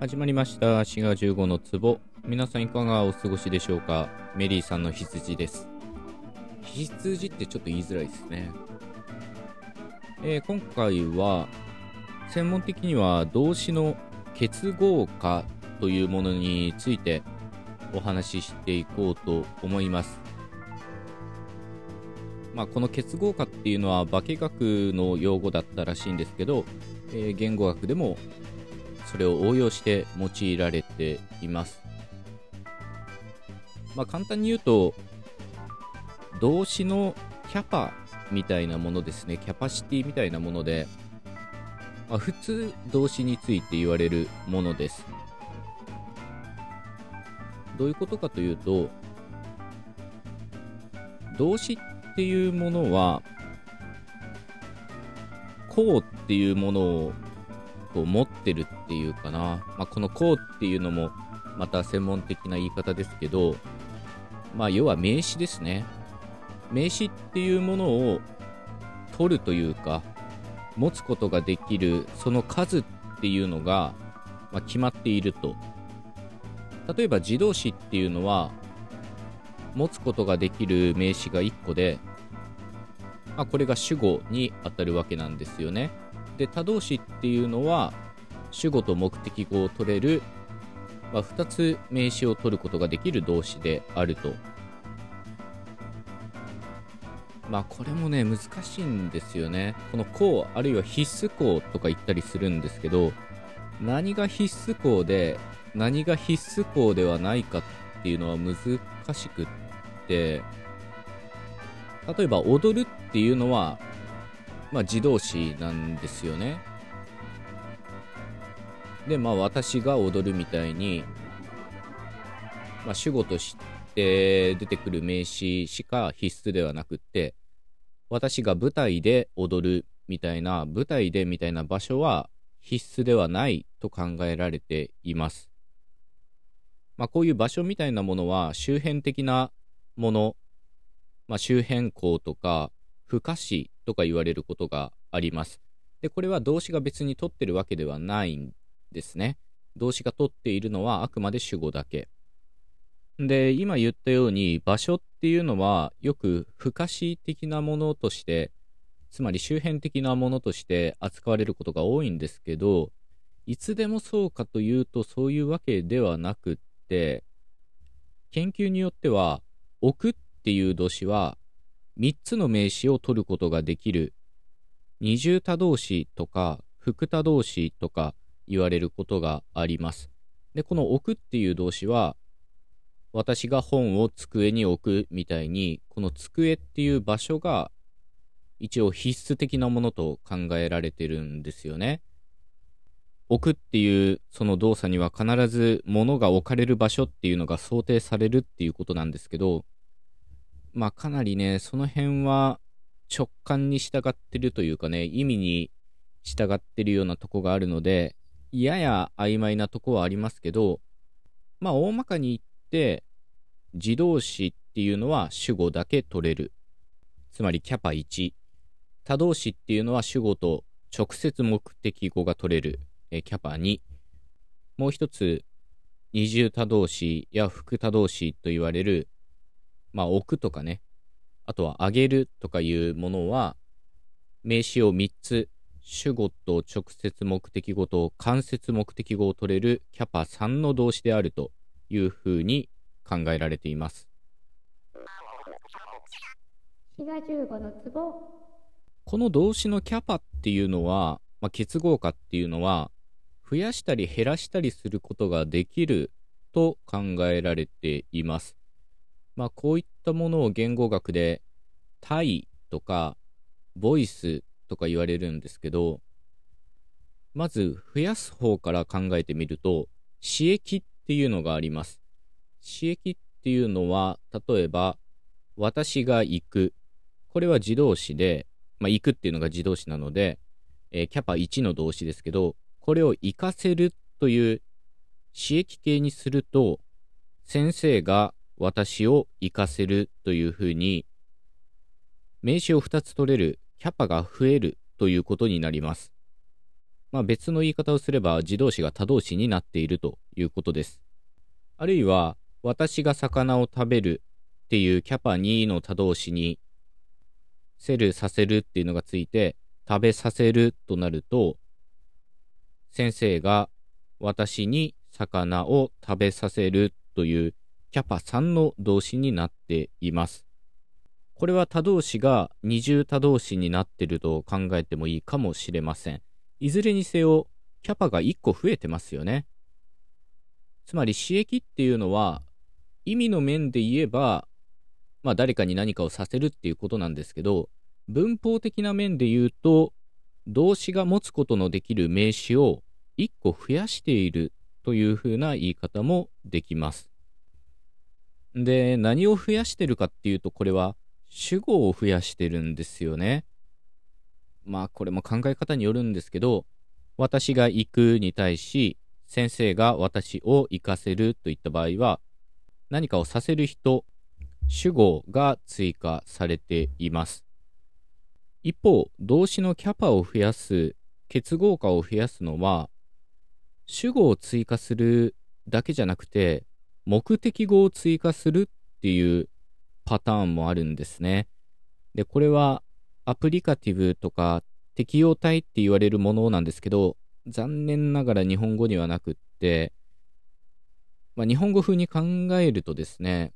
始まりました。滋賀15の壺。皆さんいかがお過ごしでしょうか？メリーさんの羊です。羊ってちょっと言いづらいですね、えー、今回は専門的には動詞の結合化というものについてお話ししていこうと思います。まあ、この結合化っていうのは化学の用語だったらしいんですけど、えー、言語学でもそれを応用して用いられています。まあ、簡単に言うと、動詞のキャパみたいなものですね、キャパシティみたいなもので、まあ、普通動詞について言われるものです。どういうことかというと、動詞っていうものは、こうっていうものをこう持ってるっていうかな、まあ、このこうっていうのもまた専門的な言い方ですけど、まあ、要は名詞ですね。名詞っていうものを取るというか、持つことができるその数っていうのが、まあ、決まっていると。例えば自動詞っていうのは、持つことができる名詞が1個で、まあ、これが主語に当たるわけなんですよね。で他動詞っていうのは主語と目的語を取れる、まあ、2つ名詞を取ることができる動詞であると。まあこれもね難しいんですよね。この項あるいは必須項とか言ったりするんですけど何が必須項で何が必須項ではないかっていうのは難しくって例えば踊るっていうのはまあ、自動詞なんですよね。で、まあ、私が踊るみたいに、まあ、主語として出てくる名詞しか必須ではなくって、私が舞台で踊るみたいな、舞台でみたいな場所は必須ではないと考えられています。まあ、こういう場所みたいなものは周辺的なもの、まあ、周辺校とか不可視とか言われることがあります。で、これは動詞が別に取ってるわけではないんですね。動詞が取っているのはあくまで主語だけ。で、今言ったように場所っていうのはよく不可視的なものとして、つまり周辺的なものとして扱われることが多いんですけど、いつでもそうかというとそういうわけではなくって、研究によっては、置くっていう動詞は3つの名詞を取ることができる二重多動詞とか副多動詞とか言われることがあります。で、この置くっていう動詞は私が本を机に置くみたいにこの机っていう場所が一応必須的なものと考えられてるんですよね。置くっていうその動作には必ず物が置かれる場所っていうのが想定されるっていうことなんですけどまあかなりね、その辺は直感に従ってるというかね、意味に従ってるようなとこがあるので、やや曖昧なとこはありますけど、まあ大まかに言って、自動詞っていうのは主語だけ取れる。つまりキャパ1。他動詞っていうのは主語と直接目的語が取れる。えキャパ2。もう一つ、二重多動詞や副多動詞と言われるまあ、置くとかね、あとは上げるとかいうものは、名詞を3つ、主語と直接目的語と間接目的語を取れるキャパ3の動詞であるというふうに考えられています。この動詞のキャパっていうのは、まあ、結合化っていうのは、増やしたり減らしたりすることができると考えられています。まあ、こういったものを言語学で、タイとか、ボイスとか言われるんですけど、まず増やす方から考えてみると、刺激っていうのがあります。刺激っていうのは、例えば、私が行く。これは自動詞で、まあ、行くっていうのが自動詞なので、えー、キャパ1の動詞ですけど、これを行かせるという刺激形にすると、先生が私を行かせるというふうに、名詞を2つ取れるキャパが増えるということになります。まあ、別の言い方をすれば自動詞が他動詞になっているということです。あるいは、私が魚を食べるっていうキャパ2の他動詞に、セルさせるっていうのがついて、食べさせるとなると、先生が私に魚を食べさせるというキャパ3の動詞になっています。これは他動詞が二重他動詞になってると考えてもいいかもしれません。いずれにせよ、キャパが1個増えてますよね。つまり、刺激っていうのは、意味の面で言えば、まあ誰かに何かをさせるっていうことなんですけど、文法的な面で言うと、動詞が持つことのできる名詞を1個増やしているというふうな言い方もできます。で、何を増やしてるかっていうと、これは主語を増やしてるんですよね。まあ、これも考え方によるんですけど、私が行くに対し、先生が私を行かせるといった場合は、何かをさせる人、主語が追加されています。一方、動詞のキャパを増やす、結合化を増やすのは、主語を追加するだけじゃなくて、目的語を追加するっていうパターンもあるんですね。で、これはアプリカティブとか適用体って言われるものなんですけど、残念ながら日本語にはなくって、まあ、日本語風に考えるとですね、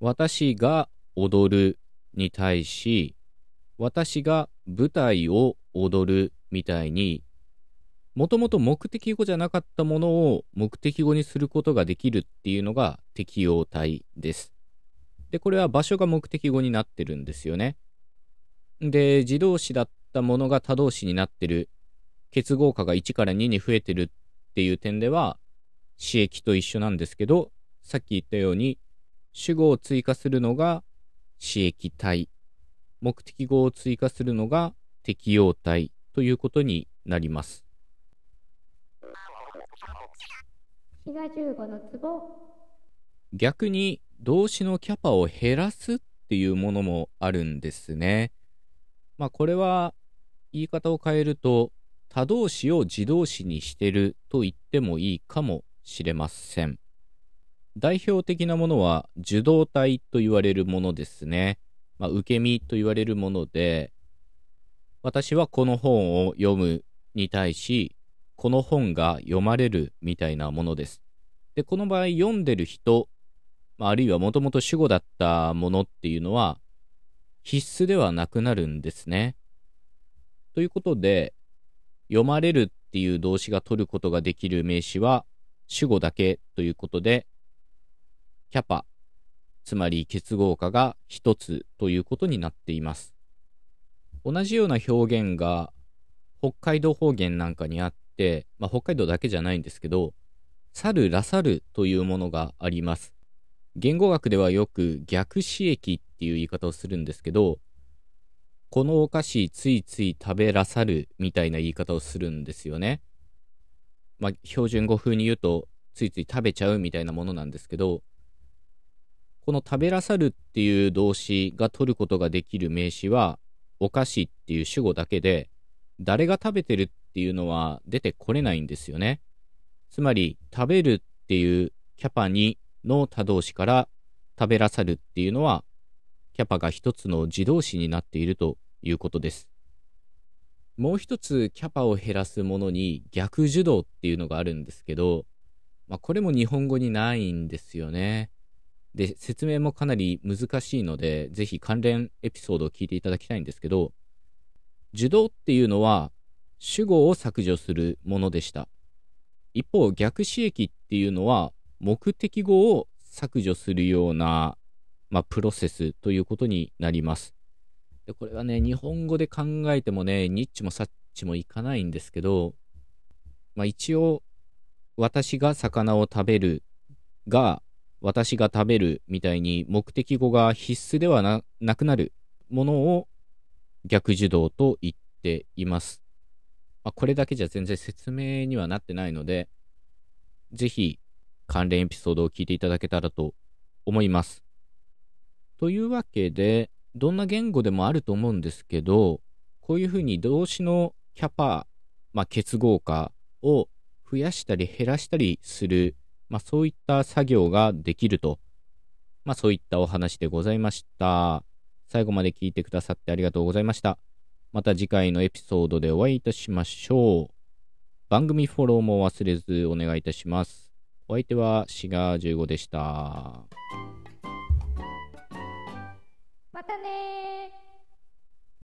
私が踊るに対し、私が舞台を踊るみたいにもともと目的語じゃなかったものを目的語にすることができるっていうのが適用体です。で、これは場所が目的語になってるんですよね。で、自動詞だったものが他動詞になってる。結合化が1から2に増えてるっていう点では、刺激と一緒なんですけど、さっき言ったように、主語を追加するのが刺激体。目的語を追加するのが適用体ということになります。15のツボ逆に動詞のキャパを減らすっていうものもあるんですね。まあこれは言い方を変えると他動詞を自動詞にしてると言ってもいいかもしれません。代表的なものは受動体と言われるものですね。まあ、受け身と言われるもので、私はこの本を読むに対し、この本が読まれるみたいなものです。で、この場合読んでる人、あるいはもともと主語だったものっていうのは必須ではなくなるんですね。ということで、読まれるっていう動詞が取ることができる名詞は主語だけということで、キャパ、つまり結合化が一つということになっています。同じような表現が北海道方言なんかにあっ、まあ、北海道だけじゃないんですけど、去るらさるというものがあります。言語学ではよく逆刺激っていう言い方をするんですけど、このお菓子ついつい食べらさるみたいな言い方をするんですよね。まあ、標準語風に言うと、ついつい食べちゃうみたいなものなんですけど、この食べらさるっていう動詞が取ることができる名詞は、お菓子っていう主語だけで、誰が食べてるっていうのは出てこれないんですよね。つまり、食べるっていうキャパ2の他動詞から食べらさるっていうのは、キャパが一つの自動詞になっているということです。もう一つキャパを減らすものに逆受動っていうのがあるんですけど、まあ、これも日本語にないんですよね。で、説明もかなり難しいので、ぜひ関連エピソードを聞いていただきたいんですけど、受動っていうのは主語を削除するものでした。一方、逆刺激っていうのは目的語を削除するような、まあ、プロセスということになります。でこれはね、日本語で考えてもね、ニッチもサッチもいかないんですけど、まあ、一応、私が魚を食べるが、私が食べるみたいに目的語が必須ではなくなるものを逆受動と言っています。まあ、これだけじゃ全然説明にはなってないので、ぜひ関連エピソードを聞いていただけたらと思います。というわけで、どんな言語でもあると思うんですけど、こういうふうに動詞のキャパ、まあ、結合化を増やしたり減らしたりする、まあ、そういった作業ができると、まあ、そういったお話でございました。最後まで聞いてくださってありがとうございました。また次回のエピソードでお会いいたしましょう。番組フォローも忘れずお願いいたします。お相手はシガー15でした。またね